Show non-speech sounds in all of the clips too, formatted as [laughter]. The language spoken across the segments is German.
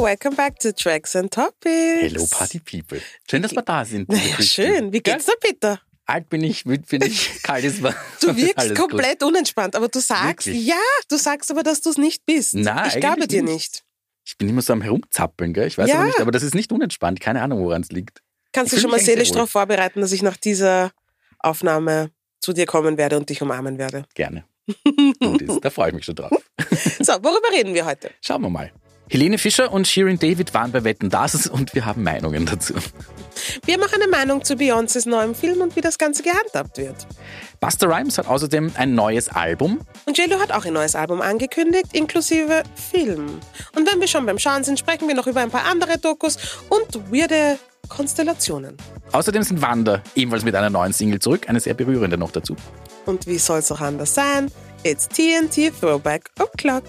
welcome back to Tracks and Topics. Hello Party People. Schön, dass wir da sind. Ja, schön. Wie geht's dir, Peter? Alt bin ich, müde bin ich, kalt ist mir. Du wirkst komplett unentspannt, aber du sagst, Wirklich? ja, du sagst aber, dass du es nicht bist. Nein, ich glaube dir nicht. Ich bin immer so am Herumzappeln, gell? Ich weiß Ja. aber nicht, aber das ist nicht unentspannt. Keine Ahnung, woran es liegt. Kannst du schon mal seelisch darauf vorbereiten, dass ich nach dieser Aufnahme zu dir kommen werde und dich umarmen werde. Gerne. [laughs] Gut ist. Da freue ich mich schon drauf. So, worüber reden wir heute? Schauen wir mal. Helene Fischer und Shirin David waren bei Wetten Das und wir haben Meinungen dazu. Wir haben auch eine Meinung zu Beyoncés neuem Film und wie das Ganze gehandhabt wird. Buster Rhymes hat außerdem ein neues Album. Und JLo hat auch ein neues Album angekündigt, inklusive Film. Und wenn wir schon beim Schauen sind, sprechen wir noch über ein paar andere Dokus und weirde Konstellationen. Außerdem sind Wanda ebenfalls mit einer neuen Single zurück, eine sehr berührende noch dazu. Und wie soll es auch anders sein? It's TNT Throwback O'Clock.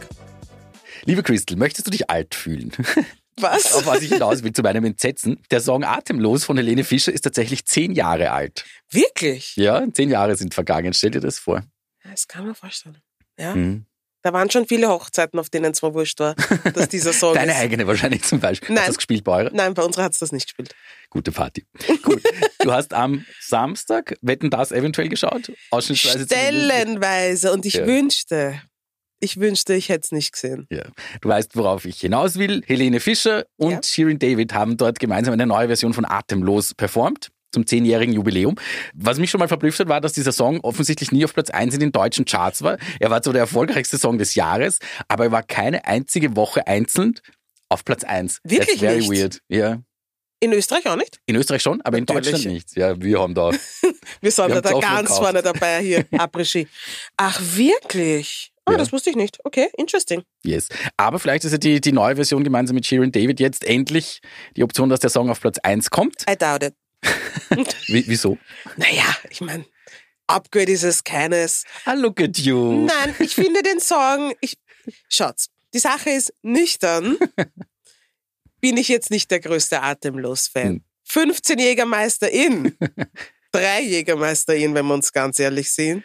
Liebe Crystal, möchtest du dich alt fühlen? [laughs] Was? Auf was ich hinaus will, zu meinem Entsetzen. Der Song Atemlos von Helene Fischer ist tatsächlich zehn Jahre alt. Wirklich? Ja, zehn Jahre sind vergangen. Stell dir das vor. Das kann man vorstellen. Ja. Mhm. Da waren schon viele Hochzeiten, auf denen es mir wurscht war, dass dieser Song [laughs] Deine ist. eigene wahrscheinlich zum Beispiel. Nein. Hast du das gespielt bei eurer? Nein, bei unserer hat es das nicht gespielt. Gute Party. Gut. Du hast am Samstag Wetten das eventuell geschaut? Stellenweise. Und ich Ja. wünschte, ich wünschte, ich hätte es nicht gesehen. Ja. Du weißt, worauf ich hinaus will. Helene Fischer und Ja. Shirin David haben dort gemeinsam eine neue Version von Atemlos performt. Zum zehnjährigen Jubiläum. Was mich schon mal verblüfft hat, war, dass dieser Song offensichtlich nie auf Platz 1 in den deutschen Charts war. Er war zwar der erfolgreichste Song des Jahres, aber er war keine einzige Woche einzeln auf Platz 1. Wirklich That's very nicht? weird. Ja. In Österreich auch nicht? In Österreich schon, aber in Natürlich. Deutschland nicht. Ja, wir haben da. [laughs] Wir sind Wir da, ganz vorne dabei hier. [laughs] Après-Ski. Ach, wirklich? Ah, Ja. das wusste ich nicht. Okay, interesting. Yes. Aber vielleicht ist ja die, die neue Version gemeinsam mit Shirin David jetzt endlich die Option, dass der Song auf Platz 1 kommt. I doubt it. [laughs] Wie, wieso? Naja, ich meine, Upgrade ist es keines. Ah, look at you. Nein, ich finde den Song, ich, schaut's, die Sache ist nüchtern, [laughs] bin ich jetzt nicht der größte Atemlos-Fan. Hm. 15 Jägermeister in, [laughs] drei Jägermeister in, wenn wir uns ganz ehrlich sind,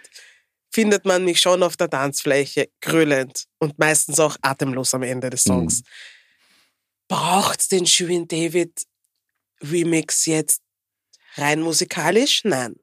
findet man mich schon auf der Tanzfläche grüllend und meistens auch atemlos am Ende des Songs. Braucht's den Shirin David Remix jetzt rein musikalisch? Nein.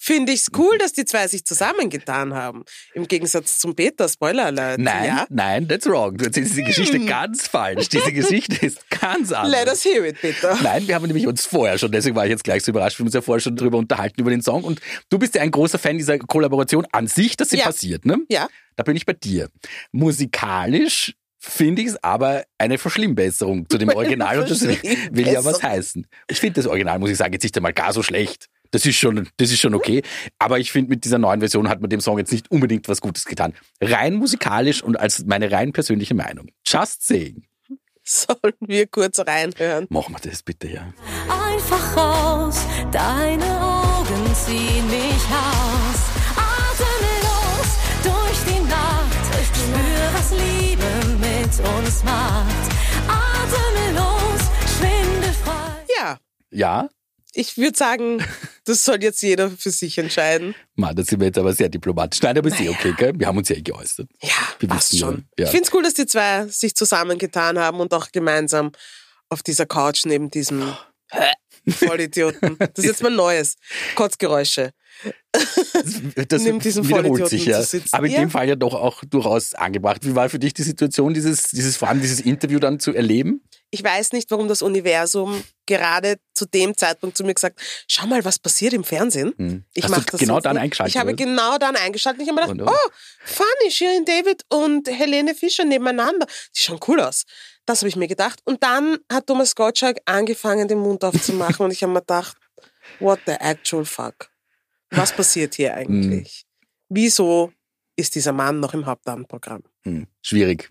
Finde ich's cool, dass die zwei sich zusammengetan haben. Im Gegensatz zum Peter, Spoiler Alert. Nein, Ja? nein, that's wrong. Du erzählst diese Geschichte Hm. ganz falsch. Diese Geschichte ist ganz anders. Let us hear it, Peter. Nein, wir haben nämlich uns vorher schon, deswegen war ich jetzt gleich so überrascht, wir haben uns ja vorher schon drüber unterhalten, über den Song. Und du bist ja ein großer Fan dieser Kollaboration an sich, dass sie Ja. passiert, ne? Ja. Da bin ich bei dir. Musikalisch finde ich es aber eine Verschlimmbesserung zu dem [laughs] Original und das will ja was heißen. Ich finde das Original, muss ich sagen, jetzt nicht einmal gar so schlecht. Das ist schon, das ist schon okay. Aber ich finde, mit dieser neuen Version hat man dem Song jetzt nicht unbedingt was Gutes getan. Rein musikalisch und als meine rein persönliche Meinung. Just saying. Sollen wir kurz reinhören? Machen wir das bitte, ja. Einfach raus, deine Augen ziehen mich aus. Atemlos durch die Nacht, spür, was Liebe mit uns macht. Atemlos, schwindelfrei. Ja, Ja? Ich würde sagen, das soll jetzt jeder für sich entscheiden. Mann, da sind wir jetzt aber sehr diplomatisch. Nein, aber ist eh okay, gell? Wir haben uns ja eh geäußert. Ja, Wir passt wissen schon. ja. Ich finde es cool, dass die zwei sich zusammengetan haben und auch gemeinsam auf dieser Couch neben diesem [laughs] Vollidioten. Das ist jetzt mal Neues. Kotzgeräusche. Das Nimm diesen wiederholt sich ja. Aber in Ja. dem Fall ja doch auch durchaus angebracht. Wie war für dich die Situation, dieses, dieses, vor allem dieses Interview dann zu erleben? Ich weiß nicht, warum das Universum gerade zu dem Zeitpunkt zu mir gesagt schau mal, was passiert im Fernsehen. Hm. Ich Hast du genau dann nicht. eingeschaltet, Ich habe oder? genau dann eingeschaltet. Ich habe mir gedacht, oh, funny, Shirin David und Helene Fischer nebeneinander. Die schauen cool aus. Das habe ich mir gedacht. Und dann hat Thomas Gottschalk angefangen, den Mund aufzumachen und ich habe mir gedacht, what the actual fuck? Was passiert hier eigentlich? Wieso ist dieser Mann noch im Hauptabendprogramm? Hm. Schwierig.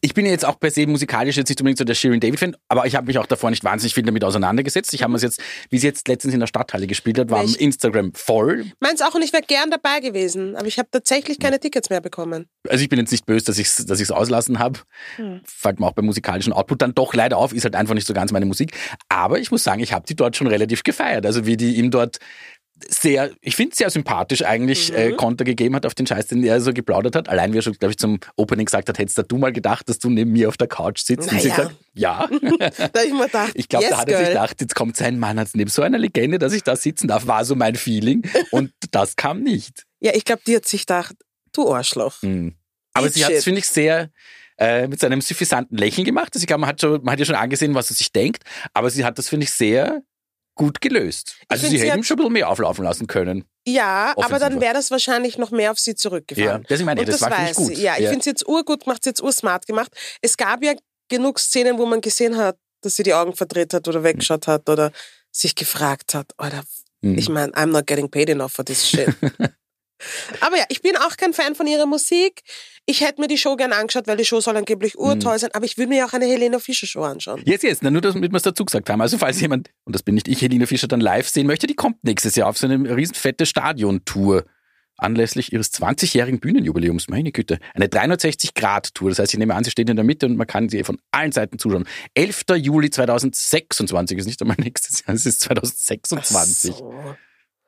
Ich bin jetzt auch per se musikalisch jetzt nicht unbedingt so der Shirin David-Fan, aber ich habe mich auch davor nicht wahnsinnig viel damit auseinandergesetzt. Ich habe mir jetzt, wie sie jetzt letztens in der Stadthalle gespielt hat, war am Instagram voll. Meins auch und ich wäre gern dabei gewesen, aber ich habe tatsächlich keine Tickets mehr bekommen. Also ich bin jetzt nicht böse, dass ich es dass ich's auslassen habe. Hm. Fällt mir auch beim musikalischen Output dann doch leider auf, ist halt einfach nicht so ganz meine Musik. Aber ich muss sagen, ich habe die dort schon relativ gefeiert. Also wie die ihm dort sehr, ich finde sehr sympathisch eigentlich Mhm. äh, Konter gegeben hat auf den Scheiß, den er so geplaudert hat. Allein wie er schon, glaube ich, zum Opening gesagt hat, hättest du mal gedacht, dass du neben mir auf der Couch sitzt? Und sie Naja. gesagt, ja. [laughs] Da ich mir gedacht, Ich glaube, yes, da hat er sich gedacht, jetzt kommt sein Mann als neben so einer Legende, dass ich da sitzen darf, war so mein Feeling. Und das kam nicht. Ja, ich glaube, die hat sich gedacht, du Arschloch. Hm. Aber Eat sie hat es, finde ich, sehr äh, mit seinem suffisanten Lächeln gemacht. Also ich glaube, man hat, schon, man hat ja schon angesehen, was er sich denkt. Aber sie hat das, finde ich, sehr gut gelöst. Also sie sie hätte hat- ihm schon ein bisschen mehr auflaufen lassen können. Ja, aber dann wäre das wahrscheinlich noch mehr auf sie zurückgefahren. Ja, das ich meine, Und das das, war, gut. Ja, ich Ja. finde es jetzt urgut gemacht, jetzt ursmart gemacht. Es gab ja genug Szenen, wo man gesehen hat, dass sie die Augen verdreht hat oder weggeschaut hat oder sich gefragt hat, oder Mhm. ich meine, I'm not getting paid enough for this shit. [laughs] Aber ja, ich bin auch kein Fan von ihrer Musik. Ich hätte mir die Show gern angeschaut, weil die Show soll angeblich urtoll sein, aber ich will mir ja auch eine Helena Fischer Show anschauen. Jetzt, jetzt, nur damit wir es dazu gesagt haben. Also falls jemand, und das bin nicht ich, Helene Fischer, dann live sehen möchte, die kommt nächstes Jahr auf so eine riesenfette Stadiontour. Anlässlich ihres 20-jährigen Bühnenjubiläums, meine Güte. Eine 360-Grad-Tour. Das heißt, ich nehme an, sie steht in der Mitte und man kann sie von allen Seiten zuschauen. 11. Juli 2026 ist nicht einmal nächstes Jahr, es ist 2026. Ach so.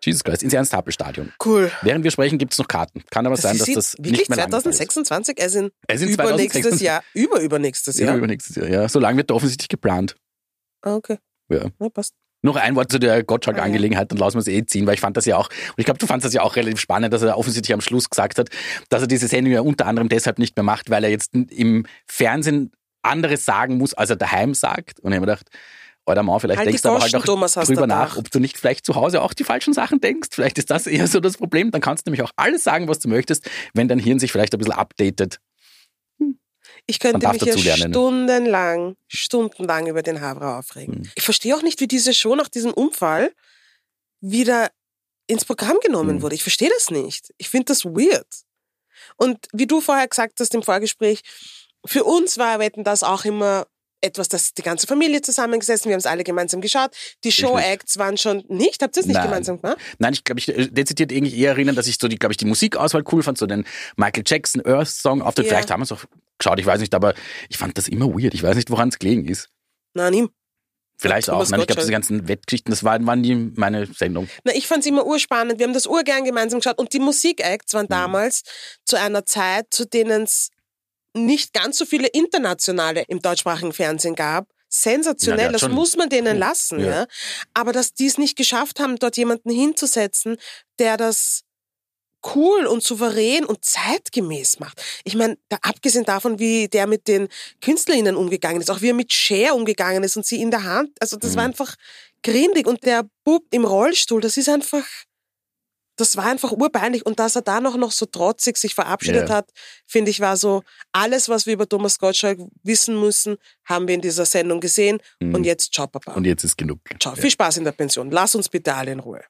Jesus Christ, ins Ernst-Happel-Stadion. Cool. Während wir sprechen, gibt es noch Karten. Kann aber sein, dass das wirklich nicht mehr lange ist. 2026, also in Es sind übernächstes 2026. Jahr. Über übernächstes Ja, Jahr. übernächstes Jahr, ja. So lange wird da offensichtlich geplant. Ah, okay. Ja. Ja, passt. Noch ein Wort zu der Ah. Gottschalk-Angelegenheit, dann lassen wir es eh ziehen, weil ich fand das ja auch, und ich glaube, du fandest das ja auch relativ spannend, dass er offensichtlich am Schluss gesagt hat, dass er diese Sendung ja unter anderem deshalb nicht mehr macht, weil er jetzt im Fernsehen anderes sagen muss, als er daheim sagt. Und ich habe mir gedacht, Alter Mann, vielleicht Halt denkst du aber halt auch Thomas, drüber nach, ob du nicht vielleicht zu Hause auch die falschen Sachen denkst. Vielleicht ist das [laughs] eher so das Problem. Dann kannst du nämlich auch alles sagen, was du möchtest, wenn dein Hirn sich vielleicht ein bisschen updatet. Ich könnte mich hier stundenlang, stundenlang über den Havre aufregen. Hm. Ich verstehe auch nicht, wie diese Show nach diesem Unfall wieder ins Programm genommen Hm. wurde. Ich verstehe das nicht. Ich finde das weird. Und wie du vorher gesagt hast im Vorgespräch, für uns war Wetten das auch immer etwas, das die ganze Familie zusammengesessen, wir haben es alle gemeinsam geschaut. Die Show-Acts waren schon nicht, habt ihr es nicht Nein. gemeinsam gemacht? Nein, ich glaube, ich äh, dezidiert irgendwie eher erinnern, dass ich so die, glaube ich, die Musikauswahl cool fand, so den Michael Jackson Earth Song auf Ja. Vielleicht haben wir es auch geschaut, ich weiß nicht, aber ich fand das immer weird. Ich weiß nicht, woran es gelegen ist. Nein, ihm. Vielleicht auch. Nein, ich glaube, diese ganzen Wettgeschichten, das waren, waren nie meine Sendung. Na, ich fand's immer urspannend. Wir haben das urgern gemeinsam geschaut. Und die Musikacts Mhm. waren damals zu einer Zeit, zu denen es nicht ganz so viele internationale im deutschsprachigen Fernsehen gab. Sensationell, Ja, das muss man denen Puh, lassen, ja. ja. Aber dass die es nicht geschafft haben, dort jemanden hinzusetzen, der das cool und souverän und zeitgemäß macht. Ich meine, da, abgesehen davon, wie der mit den KünstlerInnen umgegangen ist, auch wie er mit Cher umgegangen ist und sie in der Hand, also das war Mhm. einfach grindig und der Bub im Rollstuhl, das ist einfach, das war einfach urbeinlich und dass er da noch, noch so trotzig sich verabschiedet Ja. hat, finde ich, war so, alles, was wir über Thomas Gottschalk wissen müssen, haben wir in dieser Sendung gesehen Mhm. und jetzt ciao, Papa. Und jetzt ist genug. ciao, Ja. viel Spaß in der Pension. Lass uns bitte alle in Ruhe.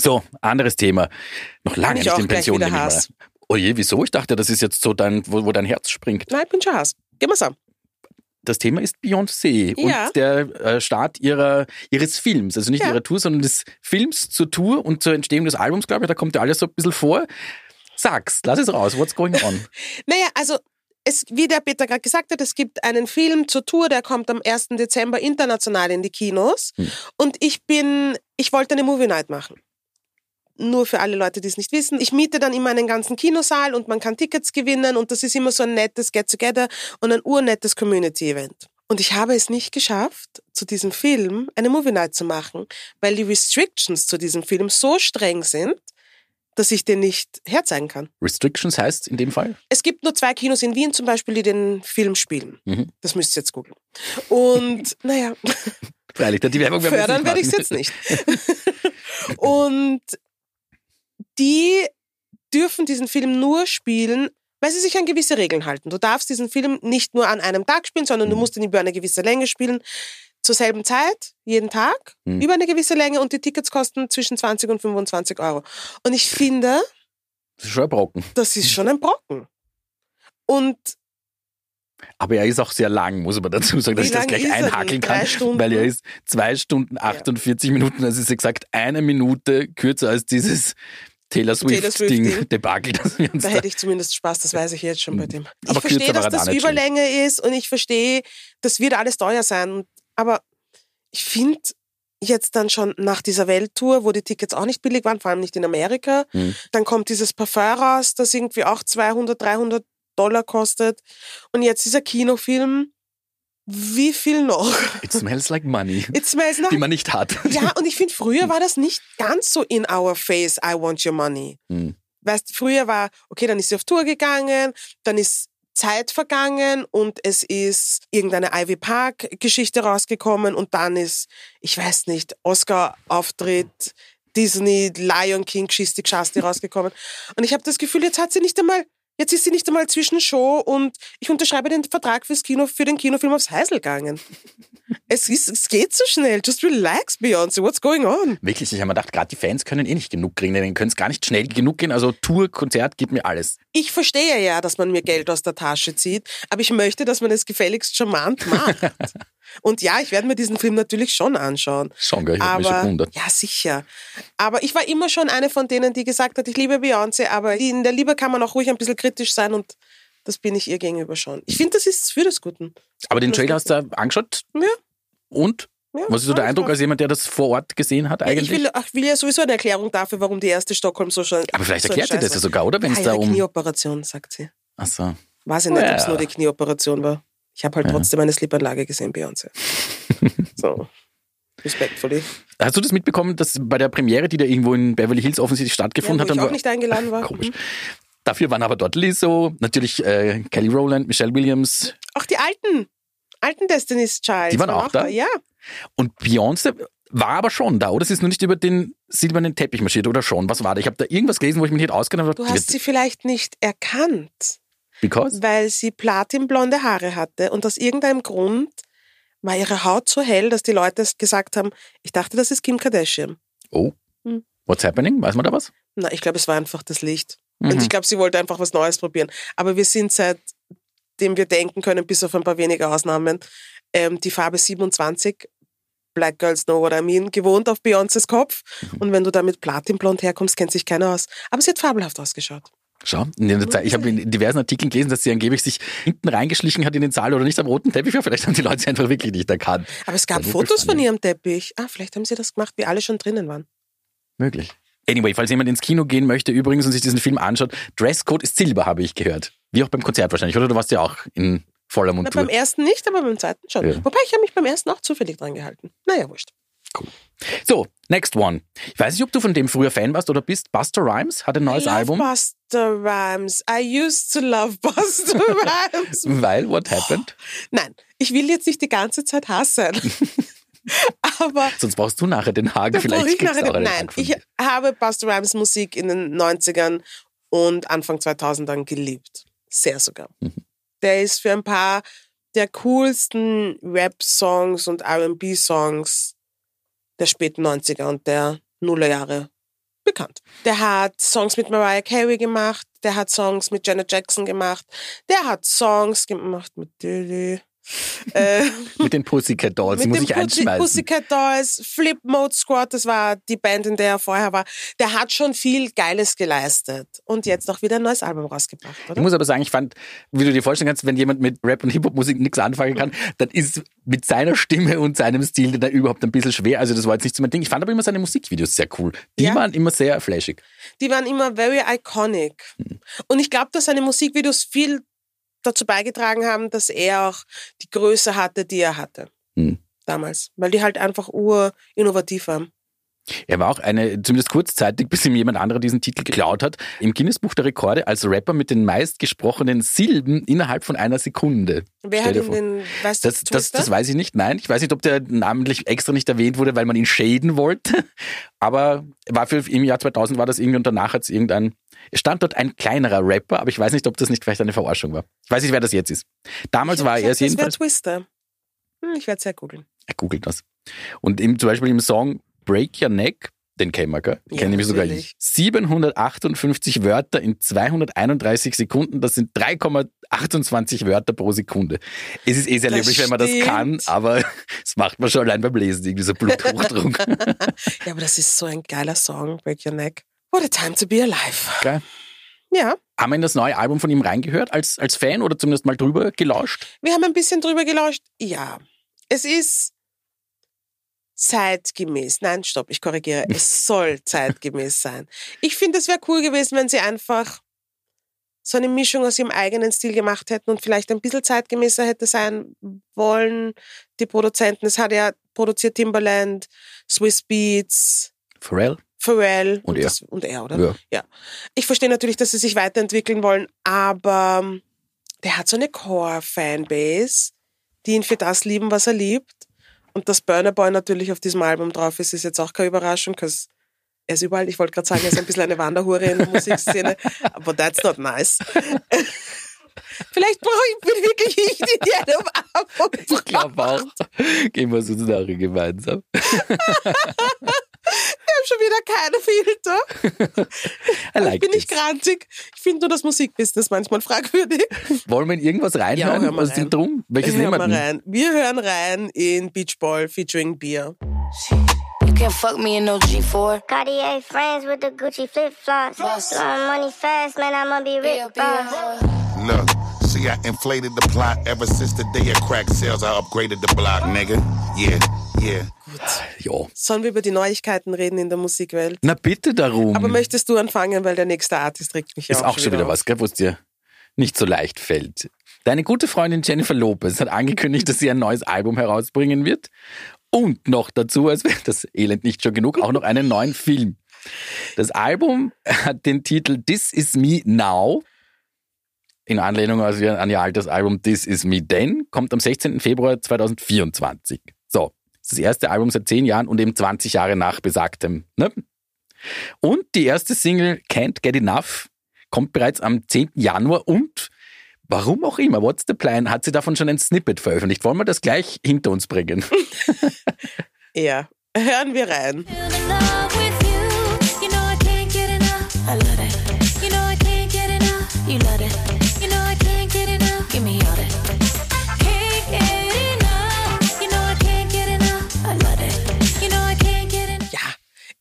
So, anderes Thema. Noch lange nicht in Pension. nehme ich mal. Hass. Oh je, wieso? Ich dachte, das ist jetzt so dein, wo, wo dein Herz springt. Nein, ich bin schon Hass. Gehen wir's an. Das Thema ist Beyoncé Ja. und der äh, Start ihrer, ihres Films. Also nicht Ja. ihrer Tour, sondern des Films zur Tour und zur Entstehung des Albums, glaube ich. Da kommt ja alles so ein bisschen vor. Sag's, lass es raus. What's going on? [laughs] Naja, also es, wie der Peter gerade gesagt hat, es gibt einen Film zur Tour, der kommt am 1. Dezember international in die Kinos. Hm. Und ich bin, ich wollte eine Movie Night machen. Nur für alle Leute, die es nicht wissen. Ich miete dann immer einen ganzen Kinosaal und man kann Tickets gewinnen und das ist immer so ein nettes Get-Together und ein urnettes Community-Event. Und ich habe es nicht geschafft, zu diesem Film eine Movie Night zu machen, weil die Restrictions zu diesem Film so streng sind, dass ich den nicht herzeigen kann. Restrictions heißt in dem Fall? Es gibt nur zwei Kinos in Wien zum Beispiel, die den Film spielen. Mhm. Das müsst ihr jetzt googeln. Und [laughs] naja, Freilich, die Werbung fördern werde ich es jetzt nicht. [laughs] Und die dürfen diesen Film nur spielen, weil sie sich an gewisse Regeln halten. Du darfst diesen Film nicht nur an einem Tag spielen, sondern du Mhm. musst ihn über eine gewisse Länge spielen. Zur selben Zeit, jeden Tag, Mhm. über eine gewisse Länge und die Tickets kosten zwischen 20 und 25 Euro. Und ich finde, Das ist schon ein Brocken. das ist schon ein Brocken. Und Aber er ist auch sehr lang, muss man dazu sagen, dass ich das gleich Drei kann. Stunden? Weil er ist zwei Stunden 48 Minuten, also ist exakt eine Minute kürzer als dieses Taylor Swift-Ding, Swift-Ding. Debakel, Da hätte ich zumindest Spaß, das weiß ich jetzt schon bei dem. Ich Aber verstehe, dass das Überlänge ist und ich verstehe, das wird alles teuer sein. Aber ich finde, jetzt dann schon nach dieser Welttour, wo die Tickets auch nicht billig waren, vor allem nicht in Amerika. Mhm. Dann kommt dieses Parfum raus, das irgendwie auch 200, 300 Dollar kostet. Und jetzt dieser Kinofilm, wie viel noch? It smells like money. It smells nach die man nicht hat. ja, [laughs] und ich finde, früher war das nicht ganz so in our face, I want your money. Hm. Weißt, früher war, okay, dann ist sie auf Tour gegangen, dann ist Zeit vergangen und es ist irgendeine Ivy Park Geschichte rausgekommen und dann ist, ich weiß nicht, Oscar Auftritt, Disney, Lion King Geschichte Geschasti rausgekommen. [laughs] Und ich habe das Gefühl, jetzt hat sie nicht einmal, jetzt ist sie nicht einmal zwischen Show und ich unterschreibe den Vertrag fürs Kino, für den Kinofilm aufs Heisel gegangen. [laughs] es, ist, es geht so schnell. Just relax, Beyoncé. What's going on? Wirklich, ich habe mir gedacht, gerade die Fans können eh nicht genug kriegen, denen können es gar nicht schnell genug gehen. Also Tour, Konzert, gib mir alles. Ich verstehe ja, dass man mir Geld aus der Tasche zieht, aber ich möchte, dass man es gefälligst charmant macht. [laughs] Und ja, ich werde mir diesen Film natürlich schon anschauen. Schon, gell? Ich habe mich schon gewundert. ja, sicher. Aber ich war immer schon eine von denen, die gesagt hat, ich liebe Beyoncé, aber in der Liebe kann man auch ruhig ein bisschen kritisch sein und das bin ich ihr gegenüber schon. Ich finde, das ist für das Guten. Aber den Trailer hast du angeschaut Ja. und? Ja, Was ist so der Eindruck als jemand, der das vor Ort gesehen hat Ja, eigentlich? ich, will, ich will ja sowieso eine Erklärung dafür, warum die erste Stockholm so schon. Aber vielleicht so erklärt sie das ja sogar, oder? Wenn ja, es da um... Knieoperation, sagt sie. Ach so. Weiß ich nicht, ob es Ja. nur die Knieoperation war. Ich habe halt Ja. trotzdem eine Slipanlage gesehen, Beyoncé. [laughs] so. Respectfully. Hast du das mitbekommen, dass bei der Premiere, die da irgendwo in Beverly Hills offensichtlich Ja, stattgefunden wo hat, ich auch nicht eingeladen war. [laughs] Komisch. Mhm. Dafür waren aber dort Lizzo, natürlich äh, Kelly Rowland, Michelle Williams Auch die alten, alten Destiny's Child. Die waren auch da? Ja. und Beyoncé war aber schon da, oder? Sie ist nur nicht über den silbernen Teppich marschiert, oder schon? Was war da? Ich habe da irgendwas gelesen, wo ich mich nicht ausgenommen habe. Du hast sie vielleicht nicht erkannt, Because? weil sie platinblonde Haare hatte und aus irgendeinem Grund war ihre Haut so hell, dass die Leute gesagt haben, ich dachte, das ist Kim Kardashian. Oh. Hm. What's happening? Weiß man da was? Na, ich glaube, es war einfach das Licht. Mhm. Und ich glaube, sie wollte einfach was Neues probieren. Aber wir sind seitdem wir denken können, bis auf ein paar wenige Ausnahmen, ähm, die Farbe 27, Black Girls Know What I Mean, gewohnt auf Beyoncés Kopf. Mhm. Und wenn du da mit Platinblond herkommst, kennt sich keiner aus. Aber sie hat fabelhaft ausgeschaut. Schau, ich habe in diversen Artikeln gelesen, dass sie angeblich sich hinten reingeschlichen hat in den Saal oder nicht am roten Teppich war. Vielleicht haben die Leute sie einfach wirklich nicht erkannt. Aber es gab Fotos von ihrem Teppich. Ah, vielleicht haben sie das gemacht, wie alle schon drinnen waren. Möglich. Anyway, falls jemand ins Kino gehen möchte übrigens und sich diesen Film anschaut, Dresscode ist Silber, habe ich gehört. Wie auch beim Konzert wahrscheinlich, oder? Du warst ja auch in voller Na, Montur. beim ersten nicht, aber beim zweiten schon. Ja. Wobei ich habe mich beim ersten auch zufällig dran gehalten. Naja, wurscht. So, next one. Ich weiß nicht, ob du von dem früher Fan warst oder bist. Buster Rhymes hat ein neues I love Album. Buster Rhymes. I used to love Buster [laughs] Rhymes. Weil, what happened? Nein, ich will jetzt nicht die ganze Zeit hassen. [laughs] Aber Sonst brauchst du nachher den Haken. da Vielleicht ich nachher einen Nein, ich habe Buster Rhymes Musik in den 90ern und Anfang 2000ern geliebt. Sehr sogar. Mhm. Der ist für ein paar der coolsten Rap-Songs und R&B-Songs der späten 90er und der Nullerjahre bekannt. Der hat Songs mit Mariah Carey gemacht, der hat Songs mit Janet Jackson gemacht, der hat Songs gemacht mit Diddy. Äh, Mit den Pussycat Dolls, die mit muss dem ich Pussy- einschmeißen. Pussycat Dolls, Flip Mode Squad, das war die Band, in der er vorher war. Der hat schon viel Geiles geleistet und jetzt auch wieder ein neues Album rausgebracht, Ich oder? muss aber sagen, ich fand, wie du dir vorstellen kannst, wenn jemand mit Rap und Hip-Hop-Musik nichts anfangen kann, dann ist mit seiner Stimme und seinem Stil da überhaupt ein bisschen schwer. Also das war jetzt nicht so mein Ding. Ich fand aber immer seine Musikvideos sehr cool. Die Ja. waren immer sehr flashig. Die waren immer very iconic. Hm. Und ich glaube, dass seine Musikvideos viel dazu beigetragen haben, dass er auch die Größe hatte, die er hatte. Hm. Damals. Weil die halt einfach urinnovativ waren. Er war auch eine, zumindest kurzzeitig, bis ihm jemand anderer diesen Titel geklaut hat, im Guinness-Buch der Rekorde als Rapper mit den meistgesprochenen Silben innerhalb von einer Sekunde. Wer Stell hat dir ihm vor. den, weißt du, Das, das, das weiß ich nicht. Nein, ich weiß nicht, ob der namentlich extra nicht erwähnt wurde, weil man ihn schäden wollte. [laughs] Aber war für im Jahr 2000 war das irgendwie und danach hat es irgendein. Es stand dort ein kleinerer Rapper, aber ich weiß nicht, ob das nicht vielleicht eine Verarschung war. Ich weiß nicht, wer das jetzt ist. Damals Ich war er es gesagt, das jedenfalls. Twister. Hm, ich werde es ja googeln. Er googelt das. Und im, zum Beispiel im Song Break Your Neck, den kennen wir, gell? Den Ja, kenne nämlich sogar ich. 758 Wörter in 231 Sekunden, das sind 3,28 Wörter pro Sekunde. Es ist eh sehr löblich, wenn man das kann, aber [laughs] das macht man schon allein beim Lesen, irgendwie so Bluthochdruck. [laughs] Ja, aber das ist so ein geiler Song, Break Your Neck. What a time to be alive. Geil. Ja, Haben wir in das neue Album von ihm reingehört als, als Fan oder zumindest mal drüber gelauscht? wir haben ein bisschen drüber gelauscht. Ja, es ist zeitgemäß. Nein, stopp, ich korrigiere. [laughs] Es soll zeitgemäß sein. Ich finde, es wäre cool gewesen, wenn sie einfach so eine Mischung aus ihrem eigenen Stil gemacht hätten und vielleicht ein bisschen zeitgemäßer hätte sein wollen. Die Produzenten, es hat ja produziert Timbaland, Swiss Beats, Pharrell? Pharrell Und er. das, und er, oder? Ja. ja. Ich verstehe natürlich, dass sie sich weiterentwickeln wollen, aber ähm, der hat so eine Core-Fanbase, die ihn für das lieben, was er liebt. Und dass Burner Boy natürlich auf diesem Album drauf ist, ist jetzt auch keine Überraschung, because er ist überall, ich wollte gerade sagen, er ist ein bisschen eine Wanderhure in der Musikszene, [laughs] aber that's not nice. [laughs] Vielleicht brauche ich wirklich ich, die eine Umarmung Ich glaube auch. Gehen wir so nachher gemeinsam. [laughs] Ich habe schon wieder keine Filter. I like ich bin nicht grantig. Ich finde nur das Musikbusiness manchmal fragwürdig. Wollen wir in irgendwas reinhören hör mal aus rein. dem Drum? Welches Hör nehmen wir rein. Wir hören rein in Beach Ball featuring Beer. You can't fuck me in no G4. Cartier friends with the Gucci flip flops. Blowing money fast, man, I'ma be rich. Look, see, I inflated the plot ever since the day of crack sales. I upgraded the block, nigga. Yeah, yeah. Ja. Sollen wir über die Neuigkeiten reden in der Musikwelt? Na bitte darum. Aber möchtest du anfangen, weil der nächste Artist regt mich ja ist auch schon wieder auf. was, gell, wo es dir nicht so leicht fällt. Deine gute Freundin Jennifer Lopez hat angekündigt, [laughs] dass sie ein neues Album herausbringen wird. Und noch dazu, als wäre das Elend nicht schon genug, auch noch einen neuen Film. Das Album hat den Titel This Is Me Now. In Anlehnung an ihr altes Album This Is Me Then. Kommt am 16. Februar 2024. Das erste Album seit zehn Jahren und eben 20 Jahre nach besagtem. Ne? Und die erste Single Can't Get Enough kommt bereits am 10. Januar und warum auch immer, What's the Plan, hat sie davon schon ein Snippet veröffentlicht. Wollen wir das gleich hinter uns bringen? [laughs] Ja, hören wir rein. in love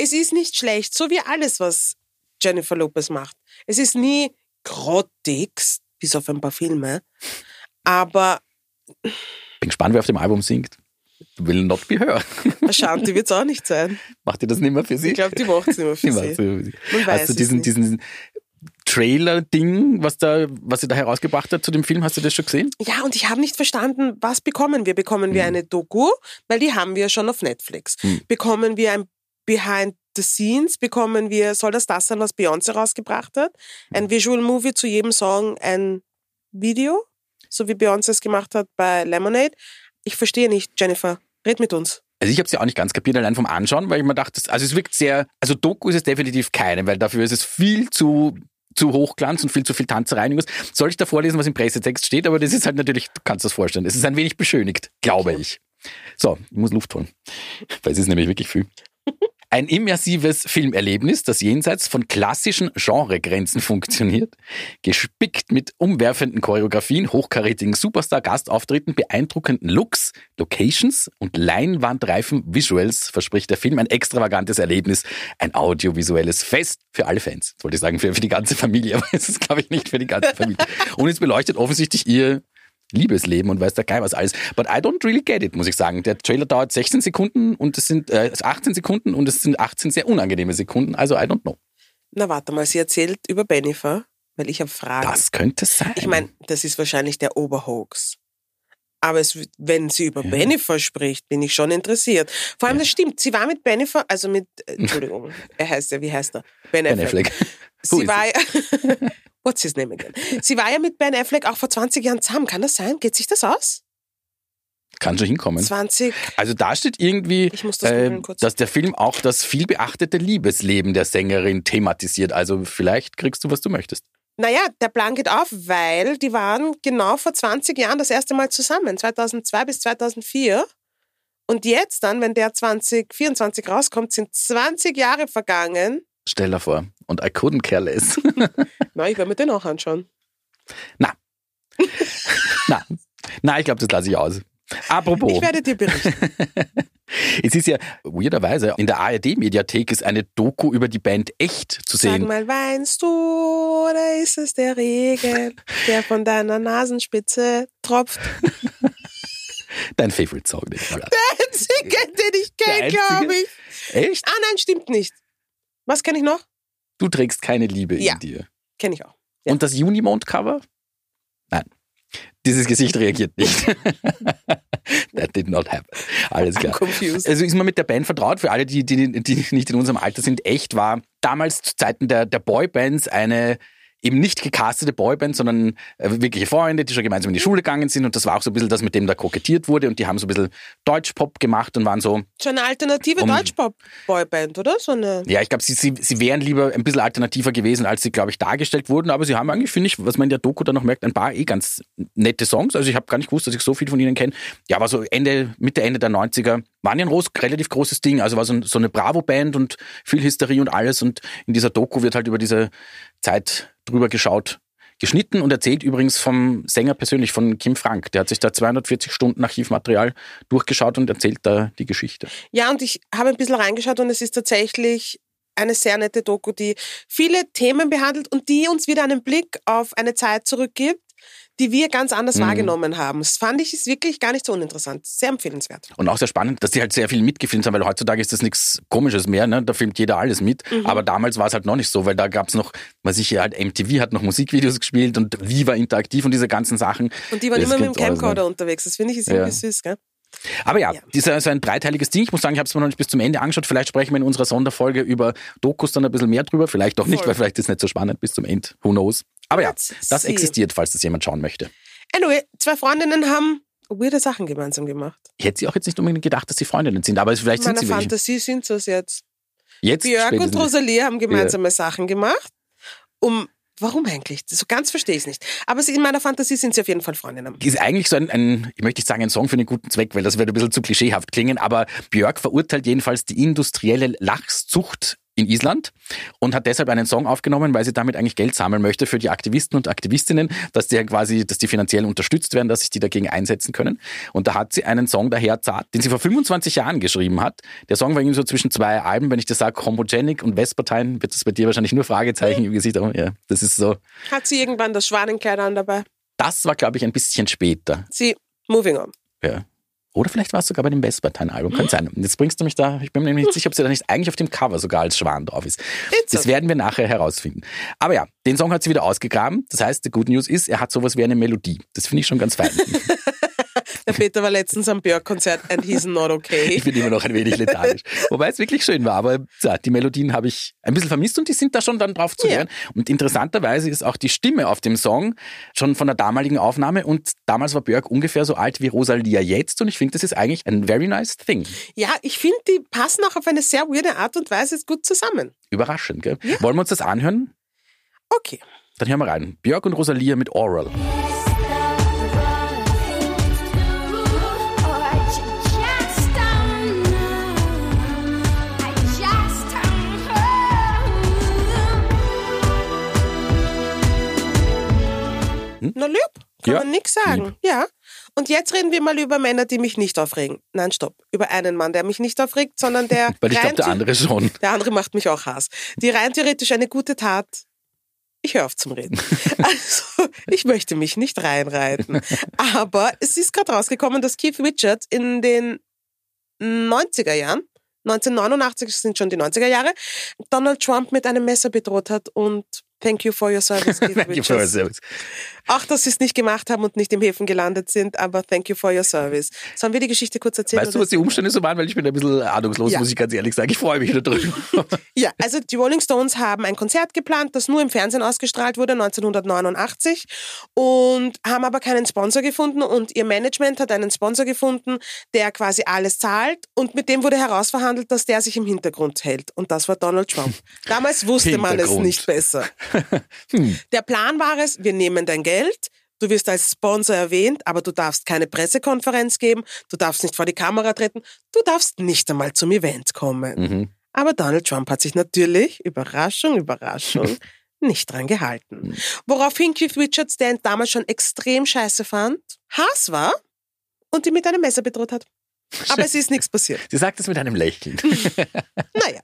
es ist nicht schlecht, so wie alles, was Jennifer Lopez macht. Es ist nie grottigst, bis auf ein paar Filme, aber Bin gespannt, wer auf dem Album singt. Will not be her. Ashanti wird es auch nicht sein. Macht ihr das nicht mehr für sie? Ich glaube, die macht es immer für Die macht's sie. für sie. Man weiß Hast du es diesen, nicht. diesen Trailer-Ding, was, da, was sie da herausgebracht hat zu dem Film, hast du das schon gesehen? Ja, und ich habe nicht verstanden, was bekommen wir? Bekommen Hm. wir eine Doku? Weil die haben wir schon auf Netflix. Bekommen wir ein Behind the Scenes? Bekommen wir, soll das das sein, was Beyoncé rausgebracht hat? Ein Visual Movie zu jedem Song, ein Video? So wie Beyoncé es gemacht hat bei Lemonade? Ich verstehe nicht, Jennifer. Red mit uns. Also ich habe es ja auch nicht ganz kapiert, allein vom Anschauen, weil ich mir dachte, also es wirkt sehr, also Doku ist es definitiv keine, weil dafür ist es viel zu zu Hochglanz und viel zu viel Tanzerei. Soll ich da vorlesen, was im Pressetext steht? Aber das ist halt natürlich, du kannst das vorstellen. Es ist ein wenig beschönigt, glaube ich. So, ich muss Luft holen, weil es ist nämlich wirklich viel. Ein immersives Filmerlebnis, das jenseits von klassischen Genregrenzen funktioniert, gespickt mit umwerfenden Choreografien, hochkarätigen Superstar-Gastauftritten, beeindruckenden Looks, Locations und leinwandreifen Visuals verspricht der Film ein extravagantes Erlebnis, ein audiovisuelles Fest für alle Fans. Das wollte ich sagen, für, für die ganze Familie, [laughs] aber es ist, glaube ich, nicht für die ganze Familie. Und es beleuchtet offensichtlich ihr Liebesleben und weiß der Geil was alles. But I don't really get it, muss ich sagen. Der Trailer dauert 16 Sekunden und es sind äh, 18 Sekunden und es sind 18 sehr unangenehme Sekunden. Also I don't know. Na, warte mal, sie erzählt über Bennifer, weil ich habe Fragen. Das könnte sein. Ich meine, das ist wahrscheinlich der Oberhoax. Aber es, wenn sie über Bennifer spricht, bin ich schon interessiert. Vor allem, das stimmt. Sie war mit Bennifer, also mit, äh, Entschuldigung, [laughs] er heißt ja, wie heißt er? Ben Ben Affleck. Affleck. Who Sie war ja, [laughs] what's his name again? Sie war ja mit Ben Affleck auch vor 20 Jahren zusammen. Kann das sein? Geht sich das aus? Kann schon hinkommen. 20. Also da steht irgendwie, das äh, dass der Film auch das viel beachtete Liebesleben der Sängerin thematisiert. Also vielleicht kriegst du, was du möchtest. Naja, der Plan geht auf, weil die waren genau vor 20 Jahren das erste Mal zusammen, 2002 bis 2004. Und jetzt dann, wenn der 2024 rauskommt, sind 20 Jahre vergangen. Stell dir vor. Und I couldn't care less. Na, ich werde mir den auch anschauen. Na. Na. Na, ich glaube, das lasse ich aus. Apropos. Ich werde dir berichten. [laughs] Es ist ja weirderweise, in der ARD-Mediathek ist eine Doku über die Band Echt zu Sag sehen. mal, weinst du oder ist es der Regen, der von deiner Nasenspitze tropft? [laughs] Dein Favorite Song, den ich mal hatte. Einzige, den ich Der kenne, glaube ich. Echt? Ah, nein, stimmt nicht. Was kenne ich noch? Du trägst keine Liebe Ja. in dir. Kenne ich auch. Ja. Und das Unimond-Cover? Nein. Dieses Gesicht reagiert nicht. [laughs] That did not happen. Alles klar. Also ist man mit der Band vertraut, für alle, die, die, die nicht in unserem Alter sind, echt war damals zu Zeiten der, der Boybands eine eben nicht gecastete Boyband, sondern äh, wirkliche Freunde, die schon gemeinsam in die Schule gegangen sind und das war auch so ein bisschen das, mit dem da kokettiert wurde und die haben so ein bisschen Deutschpop gemacht und waren so, Schon eine alternative Um- Deutschpop-Boyband, oder? So eine. ja, ich glaube, sie, sie, sie wären lieber ein bisschen alternativer gewesen, als sie, glaube ich, dargestellt wurden. Aber sie haben eigentlich, finde ich, was man in der Doku dann noch merkt, ein paar eh ganz nette Songs. Also ich habe gar nicht gewusst, dass ich so viel von ihnen kenne. Ja, war so Ende, Mitte, Ende der 90er. Waren ja ein relativ großes Ding. Also war so, ein, so eine Bravo-Band und viel Hysterie und alles. Und in dieser Doku wird halt über diese Zeit drüber geschaut, geschnitten und erzählt übrigens vom Sänger persönlich, von Kim Frank. Der hat sich da 240 Stunden Archivmaterial durchgeschaut und erzählt da die Geschichte. Ja, und ich habe ein bisschen reingeschaut und es ist tatsächlich eine sehr nette Doku, die viele Themen behandelt und die uns wieder einen Blick auf eine Zeit zurückgibt, die wir ganz anders Mhm. wahrgenommen haben. Das fand ich ist wirklich gar nicht so uninteressant. Sehr empfehlenswert. Und auch sehr spannend, dass die halt sehr viel mitgefilmt haben, weil heutzutage ist das nichts Komisches mehr, ne? Da filmt jeder alles mit. Mhm. Aber damals war es halt noch nicht so, weil da gab's noch, was ich hier halt, MTV hat noch Musikvideos gespielt und Viva interaktiv und diese ganzen Sachen. Und die waren Das immer mit dem Camcorder unterwegs. Das finde ich ist Ja. irgendwie süß, gell? Aber ja, Ja. dieser ist ein dreiteiliges Ding. Ich muss sagen, ich habe es mir noch nicht bis zum Ende angeschaut. Vielleicht sprechen wir in unserer Sonderfolge über Dokus dann ein bisschen mehr drüber. Vielleicht auch nicht, Voll. weil vielleicht ist es nicht so spannend bis zum Ende. Who knows? Aber ja, das existiert, falls das jemand schauen möchte. Anyway, zwei Freundinnen haben weirde Sachen gemeinsam gemacht. Ich hätte sie auch jetzt nicht unbedingt gedacht, dass sie Freundinnen sind, aber vielleicht In sind meiner sie welche. Fantasie sind sie es jetzt. Jetzt Björk und. Rosalie haben gemeinsame Sachen gemacht. Um warum eigentlich? So ganz verstehe ich es nicht. Aber in meiner Fantasie sind sie auf jeden Fall Freundinnen. ist eigentlich so ein, ein, ich möchte nicht sagen, ein Song für einen guten Zweck, weil das wird ein bisschen zu klischeehaft klingen, aber Björk verurteilt jedenfalls die industrielle Lachszucht in Island und hat deshalb einen Song aufgenommen, weil sie damit eigentlich Geld sammeln möchte für die Aktivisten und Aktivistinnen, dass die quasi, dass die finanziell unterstützt werden, dass sich die dagegen einsetzen können. Und da hat sie einen Song daher zart, den sie vor 25 Jahren geschrieben hat. Der Song war irgendwie so zwischen zwei Alben, wenn ich das sage, Homogenic und Vespertine, wird das bei dir wahrscheinlich nur Fragezeichen im Gesicht. Aber ja, das ist so. Hat sie irgendwann das Schwanenkleid an dabei? Das war, glaube ich, ein bisschen später. Sie, moving on. Ja. Oder vielleicht war es sogar bei dem Vespertine-Album. Kann sein. Jetzt bringst du mich da, ich bin mir nämlich nicht sicher, ob sie da nicht eigentlich auf dem Cover sogar als Schwan drauf ist. It's Das okay. werden wir nachher herausfinden. Aber ja, den Song hat sie wieder ausgegraben. Das heißt, die Good News ist, er hat sowas wie eine Melodie. Das finde ich schon ganz fein. [laughs] Der Peter war letztens am Björk-Konzert and he's not okay. Ich bin immer noch ein wenig lethargisch. Wobei es wirklich schön war. Aber ja, die Melodien habe ich ein bisschen vermisst und die sind da schon dann drauf zu Ja. hören. Und interessanterweise ist auch die Stimme auf dem Song schon von der damaligen Aufnahme. Und damals war Björk ungefähr so alt wie Rosalia jetzt. Und ich finde, das ist eigentlich ein very nice thing. Ja, ich finde, die passen auch auf eine sehr weirde Art und Weise gut zusammen. Überraschend, gell? Wollen wir uns das anhören? Okay. Dann hören wir rein. Björk und Rosalia mit Oral. Na lieb, kann Ja, man nix sagen. Ja. Und jetzt reden wir mal über Männer, die mich nicht aufregen. Nein, stopp. Über einen Mann, der mich nicht aufregt, sondern der [laughs] Weil ich glaube, der andere schon. Der andere macht mich auch Hass. Die rein theoretisch eine gute Tat. Ich höre auf zum Reden. [laughs] Also, ich möchte mich nicht reinreiten. Aber es ist gerade rausgekommen, dass Keith Richards in den 90er Jahren, 1989 sind schon die 90er Jahre, Donald Trump mit einem Messer bedroht hat und thank you for your service, [laughs] Keith Thank you for your Richards. service. Auch, dass sie es nicht gemacht haben und nicht im Häfen gelandet sind, aber thank you for your service. Sollen wir die Geschichte kurz erzählen? Weißt du, was die Umstände so waren? Weil ich bin ein bisschen ahnungslos, Ja. muss ich ganz ehrlich sagen. Ich freue mich wieder drüber. [laughs] Ja, also die Rolling Stones haben ein Konzert geplant, das nur im Fernsehen ausgestrahlt wurde, 1989, und haben aber keinen Sponsor gefunden und ihr Management hat einen Sponsor gefunden, der quasi alles zahlt und mit dem wurde herausverhandelt, dass der sich im Hintergrund hält und das war Donald Trump. Damals wusste man es nicht besser. [laughs] Hm. Der Plan war es, wir nehmen dein Geld, du wirst als Sponsor erwähnt, aber du darfst keine Pressekonferenz geben, du darfst nicht vor die Kamera treten, du darfst nicht einmal zum Event kommen. Mhm. Aber Donald Trump hat sich natürlich, Überraschung, Überraschung, [laughs] nicht dran gehalten. Woraufhin Keith Richards, der ihn damals schon extrem scheiße fand, Hass war und ihn mit einem Messer bedroht hat. Aber es ist nichts passiert. [laughs] Sie sagt es mit einem Lächeln. [laughs] Naja,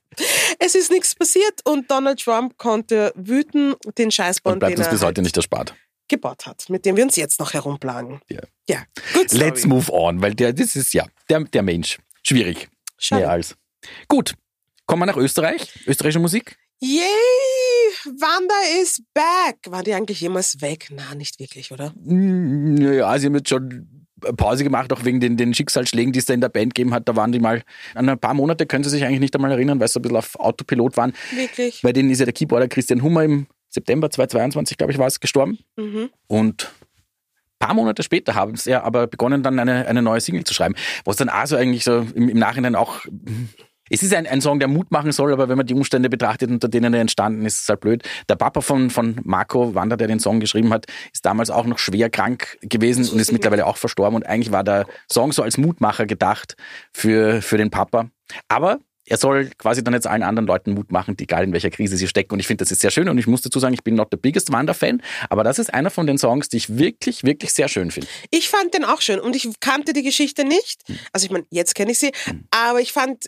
es ist nichts passiert und Donald Trump konnte wüten den Und Scheißbond, bleibt uns bis heute halt- nicht erspart. Gebaut hat, mit dem wir uns jetzt noch herumplagen. Ja. Ja, gut. Let's move on, weil der, das ist ja, der, der Mensch. Schwierig. Schade. Mehr als. Gut. Kommen wir nach Österreich. Österreichische Musik. Yay! Wanda is back. War die eigentlich jemals weg? Na, nicht wirklich, oder? Naja, sie haben jetzt schon Pause gemacht, auch wegen den, den Schicksalsschlägen, die es da in der Band gegeben hat. Da waren die mal, an ein paar Monate können sie sich eigentlich nicht einmal erinnern, weil sie so ein bisschen auf Autopilot waren. Wirklich? Bei denen ist ja der Keyboarder Christian Hummer im September 2022, glaube ich, war es, gestorben. Mhm. Und ein paar Monate später haben sie ja aber begonnen, dann eine, eine neue Single zu schreiben. Was dann also eigentlich so im, im Nachhinein auch. Es ist ein, ein Song, der Mut machen soll, aber wenn man die Umstände betrachtet, unter denen er entstanden ist, ist es halt blöd. Der Papa von, von Marco Wander, der den Song geschrieben hat, ist damals auch noch schwer krank gewesen und ist mittlerweile auch verstorben. Und eigentlich war der Song so als Mutmacher gedacht für, für den Papa. Aber er soll quasi dann jetzt allen anderen Leuten Mut machen, die egal in welcher Krise sie stecken. Und ich finde, das ist sehr schön. Und ich muss dazu sagen, ich bin not the biggest Wander-Fan, aber das ist einer von den Songs, die ich wirklich, wirklich sehr schön finde. Ich fand den auch schön und ich kannte die Geschichte nicht. Also ich meine, jetzt kenne ich sie, aber ich fand,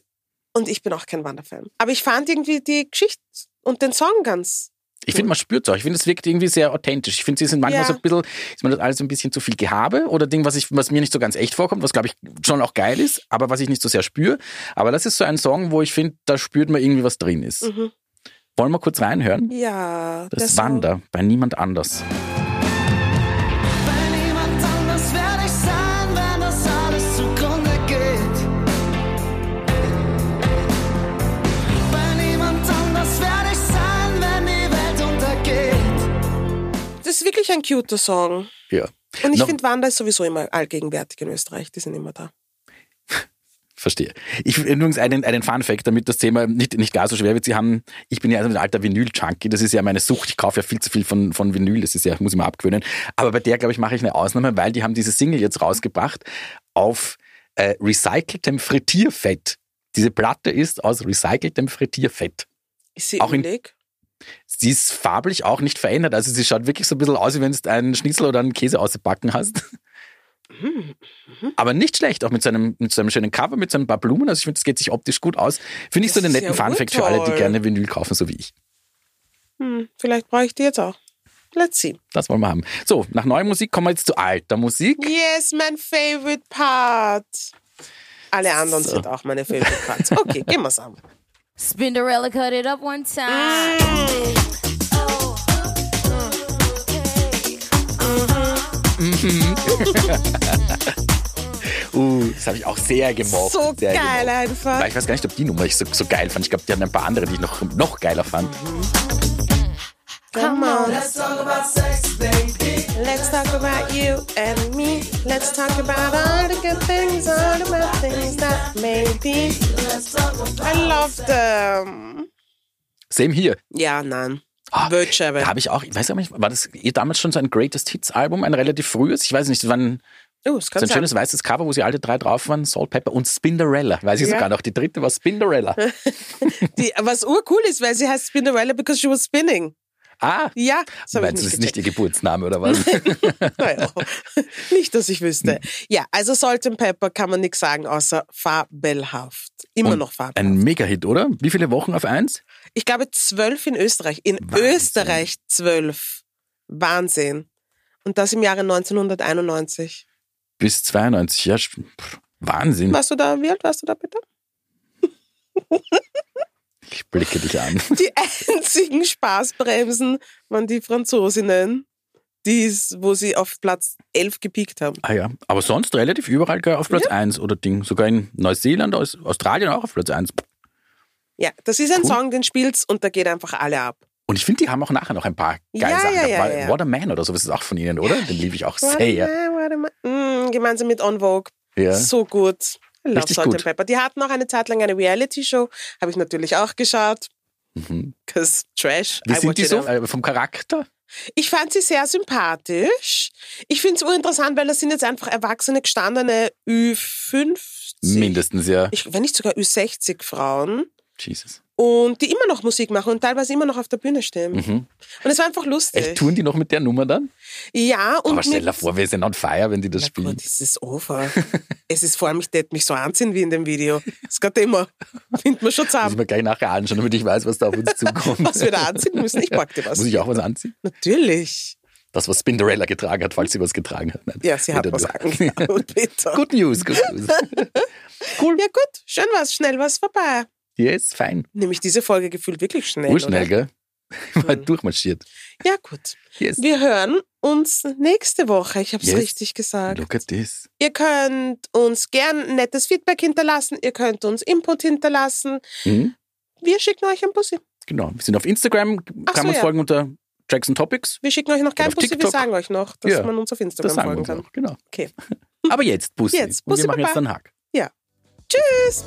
und ich bin auch kein Wanda-Fan, aber ich fand irgendwie die Geschichte und den Song ganz. Ich finde, man spürt es auch. Ich finde, es wirkt irgendwie sehr authentisch. Ich finde, sie sind manchmal Ja. so ein bisschen, ist mir das alles ein bisschen zu viel Gehabe oder Ding, was, ich, was mir nicht so ganz echt vorkommt, was, glaube ich, schon auch geil ist, aber was ich nicht so sehr spüre. Aber das ist so ein Song, wo ich finde, da spürt man irgendwie, was drin ist. Mhm. Wollen wir kurz reinhören? Ja, Das Song. Wander bei niemand anders. Wirklich ein cuter Song. Ja. Und ich finde, Wanda ist sowieso immer allgegenwärtig in Österreich. Die sind immer da. [laughs] Verstehe. Ich übrigens einen, einen Fun-Fact, damit das Thema nicht, nicht gar so schwer wird. Sie haben, ich bin ja also ein alter Vinyl-Junkie, das ist ja meine Sucht. Ich kaufe ja viel zu viel von, von Vinyl, das ist ja, muss ich mal abgewöhnen. Aber bei der, glaube ich, mache ich eine Ausnahme, weil die haben diese Single jetzt rausgebracht auf äh, recyceltem Frittierfett. Diese Platte ist aus recyceltem Frittierfett. Ist sie Auch in- ölig? Sie ist farblich auch nicht verändert. Also sie schaut wirklich so ein bisschen aus, wie wenn du einen Schnitzel oder einen Käse ausgebacken hast. Aber nicht schlecht, auch mit so, einem, mit so einem schönen Cover, mit so ein paar Blumen. Also ich finde, das geht sich optisch gut aus. Finde ich so einen netten ja Fun-Fact für alle, die gerne Vinyl kaufen, so wie ich. Hm, vielleicht brauche ich die jetzt auch. Let's see. Das wollen wir haben. So, nach neuer Musik kommen wir jetzt zu alter Musik. Yes, mein favorite part. Alle anderen So. sind auch meine favorite parts. Okay, gehen wir's an. [laughs] Spinderella cut it up one time. [laughs] Uh, das habe ich auch sehr gemocht. So sehr geil gemocht. einfach. Ich weiß gar nicht, ob die Nummer ich so, so geil fand. Ich glaube, die hatten ein paar andere, die ich noch, noch geiler fand. Come on, Let's talk about sex, baby. Let's talk about you and me. Let's talk about all the good things, all the bad things that may be. I love them. Same hier. Ja, nein. Wirtschaften. Da habe ich auch, ich weiß gar nicht, war das eh damals schon so ein Greatest Hits Album, ein relativ frühes? Ich weiß nicht, wann Oh, kann so ein sein. schönes weißes Cover, wo sie alle drei drauf waren, Salt Pepper und Spinderella. Weiß ich Ja. sogar noch. Die dritte war Spinderella. [laughs] Die, was urcool ist, weil sie heißt Spinderella because she was spinning. Ah, Ja, das meinst du, nicht das ist nicht ihr Geburtsname oder was? [laughs] Naja, nicht, dass ich wüsste. Ja, also Salt and Pepper kann man nichts sagen, außer fabelhaft. Immer Und noch fabelhaft. Ein Mega-Hit, oder? Wie viele Wochen auf eins? Ich glaube zwölf in Österreich. In Wahnsinn. Österreich zwölf. Wahnsinn. Und das im Jahre 1991. Bis 92. Ja, pff, Wahnsinn. Warst du da, wie alt warst du da bitte? [laughs] Ich blicke dich an. [laughs] Die einzigen Spaßbremsen waren die Franzosinnen, die's, wo sie auf Platz 11 gepiekt haben. Ah ja, aber sonst relativ überall auf Platz eins oder Ding. Sogar in Neuseeland, Aus Australien auch auf Platz eins. Ja, das ist ein Cool. Song, den spielst und da geht einfach alle ab. Und ich finde, die haben auch nachher noch ein paar geile Ja, Sachen. ja, ja, ja. What a Man oder sowas ist auch von ihnen, oder? Den liebe ich auch What sehr. what? Mm, gemeinsam mit On Vogue. Ja. So gut. Love Richtig Salt gut. and Pepper. Die hatten auch eine Zeit lang eine Reality-Show. Habe ich natürlich auch geschaut. Mhm. Cause Trash. Wie I sind die so? all. Äh, Vom Charakter? Ich fand sie sehr sympathisch. Ich finde es urinteressant, weil das sind jetzt einfach erwachsene, gestandene Ü50. Mindestens, ja. Ich, wenn nicht sogar Ü60 Frauen. Jesus. Und die immer noch Musik machen und teilweise immer noch auf der Bühne stehen. Mhm. Und es war einfach lustig. Echt, touren die noch mit der Nummer dann? Ja, und Aber stell dir vor, wir sind on fire, wenn die das spielen. Gott, es ist over. [laughs] es ist vor allem, ich tät mich so anziehen wie in dem Video. Das geht immer. Findet man schon zusammen. mir gleich nachher anschauen, damit ich weiß, was da auf uns zukommt. Was wir da anziehen müssen. Ich pack dir was. Muss ich auch was anziehen? Natürlich. Das, was Spinderella getragen hat, falls sie was getragen hat. Nein. Ja, sie hat was [laughs] bitte. Good News, good news. [laughs] Cool. Ja gut, schön war's, schnell war's vorbei. Yes, fein. Nämlich diese Folge gefühlt wirklich schnell. Urschnell, gell? [laughs] Mal durchmarschiert. Ja gut. Yes. Wir hören uns nächste Woche. Ich habe es Yes. richtig gesagt. Look at this. Ihr könnt uns gern nettes Feedback hinterlassen. Ihr könnt uns Input hinterlassen. Mhm. Wir schicken euch ein Bussi. Genau. Wir sind auf Instagram, Ach kann so, man uns ja. folgen unter Jackson Topics. Wir schicken euch noch kein Bussi. Wir sagen euch noch, dass Ja. man uns auf Instagram folgen kann. auch. Genau. Okay. [laughs] Aber jetzt, Bussi. Jetzt, Und Bussi, wir machen jetzt Baba. einen Hack. Ja. Tschüss.